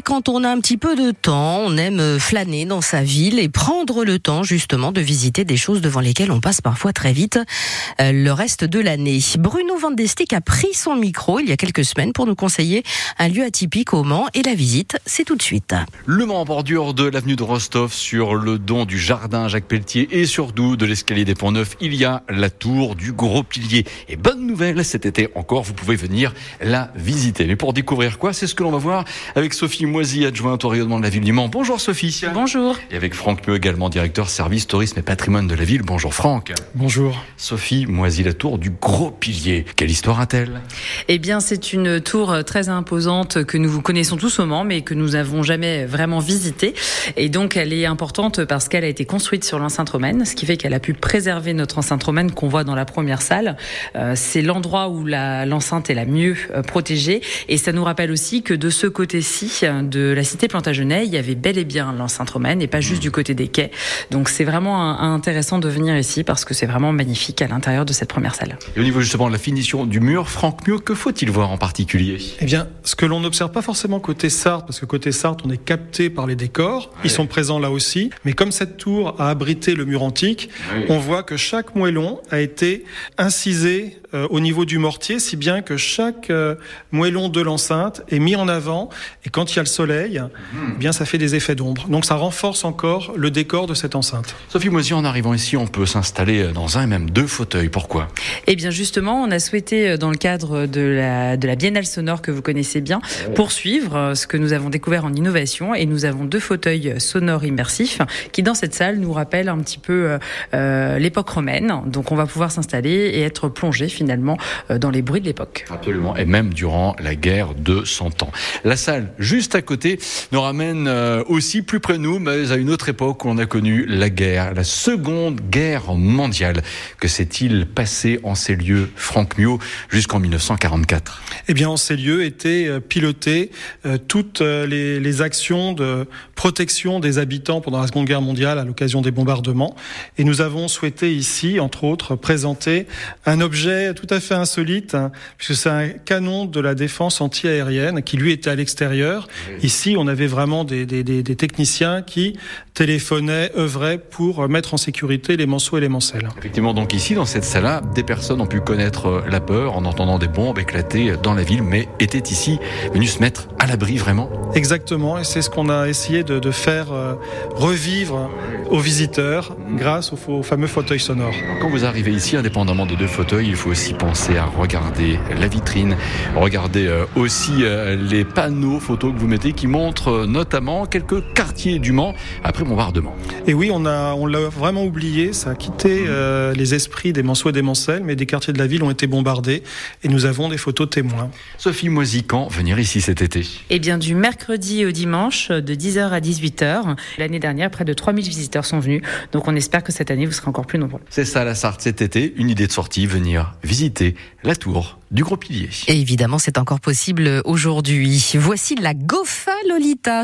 quand on a un petit peu de temps, on aime flâner dans sa ville et prendre le temps justement de visiter des choses devant lesquelles on passe parfois très vite euh, le reste de l'année. Bruno Van Destik a pris son micro il y a quelques semaines pour nous conseiller un lieu atypique au Mans et la visite, c'est tout de suite. Le Mans en bordure de l'avenue de Rostov sur le don du jardin Jacques Pelletier et surtout de l'escalier des Ponts Neufs, il y a la tour du Gros Pilier. Et bonne nouvelle, cet été encore, vous pouvez venir la visiter. Mais pour découvrir quoi, c'est ce que l'on va voir avec Sophie Moisy, adjointe au rayonnement de la ville du Mans. Bonjour Sophie. Bonjour. Et avec Franck Peu, également directeur service tourisme et patrimoine de la ville. Bonjour Franck. Bonjour. Sophie Moisy, la tour du Gros Pilier. Quelle histoire a-t-elle? Eh bien, c'est une tour très imposante que nous connaissons tous au Mans, mais que nous n'avons jamais vraiment visitée. Et donc, elle est importante parce qu'elle a été construite sur l'enceinte romaine, ce qui fait qu'elle a pu préserver notre enceinte romaine qu'on voit dans la première salle. Euh, c'est l'endroit où l'enceinte est la mieux euh, protégée. Et ça nous rappelle aussi que de ce côté-ci de la cité Plantagenet, il y avait bel et bien l'enceinte romaine et pas juste du côté des quais. Donc, c'est vraiment intéressant de venir ici parce que c'est vraiment magnifique à l'intérieur de cette première salle. Et au niveau justement de la finition du mur, Franck Mieux, que faut-il voir en particulier? Eh bien, ce que l'on n'observe pas forcément côté Sarthe, parce que côté Sarthe, on est capté par les décors, ils sont présents là aussi, mais comme cette tour a abrité le mur antique, on voit que chaque moellon a été incisé euh, au niveau du mortier, si bien que chaque euh, moellon de l'enceinte est mis en avant, et quand il y a le soleil, eh bien ça fait des effets d'ombre. Donc ça renforce encore le décor de cette enceinte. Sophie Moisy, en arrivant ici, on peut s'installer dans un et même deux fauteuils. Pourquoi? Eh bien justement, on a souhaité, euh, dans le cadre de la, de la Biennale sonore que vous connaissez bien, poursuivre ce que nous avons découvert en innovation, et nous avons deux fauteuils sonores immersifs qui, dans cette salle, nous rappellent un petit peu euh, l'époque romaine. Donc on va pouvoir s'installer et être plongé finalement euh, dans les bruits de l'époque. Absolument, et même durant la guerre de 100 ans. La salle juste à côté nous ramène euh, aussi plus près de nous, mais à une autre époque où on a connu la guerre, la seconde guerre mondiale. Que s'est-il passé en ces lieux, Franck Mio, jusqu'en 1944 Eh bien, en ces lieux étaient euh, pilotées toutes les, les actions de protection des habitants pendant la Seconde Guerre mondiale à l'occasion des bombardements. Et nous avons souhaité ici, entre autres, présenter un objet tout à fait insolite, hein, puisque c'est un canon de la défense anti-aérienne qui lui était à l'extérieur. Ici, on avait vraiment des, des, des, des, techniciens qui téléphonaient, œuvraient pour mettre en sécurité les manceaux et les mancelles. Effectivement, donc ici, dans cette salle-là, des personnes ont pu connaître la peur en entendant des bombes éclater dans la ville, mais étaient ici venus se mettre à l'abri vraiment. Exactement, et c'est ce qu'on a essayé de, de faire euh, revivre aux visiteurs grâce aux, aux fameux fauteuils sonores. Quand vous arrivez ici, indépendamment des deux fauteuils, il faut aussi penser à regarder la vitrine, regarder euh, aussi euh, les panneaux photos que vous mettez qui montrent notamment quelques quartiers du Mans après bombardement. Et oui, on a, on l'a vraiment oublié, ça a quitté euh, les esprits des Manceaux et des Mancelles, mais des quartiers de la ville ont été bombardés et nous avons des photos témoins. Sophie Moisy, quand venir ici cet été Eh bien, du mercredi au dimanche, de 10h à 18h. L'année dernière, près de 3000 visiteurs sont venus, donc on espère que cette année, vous serez encore plus nombreux. C'est ça la Sarthe cet été, une idée de sortie, venir visiter la tour du Gros Pilier. Et évidemment, c'est encore possible aujourd'hui. Voici la Gofa Lolita.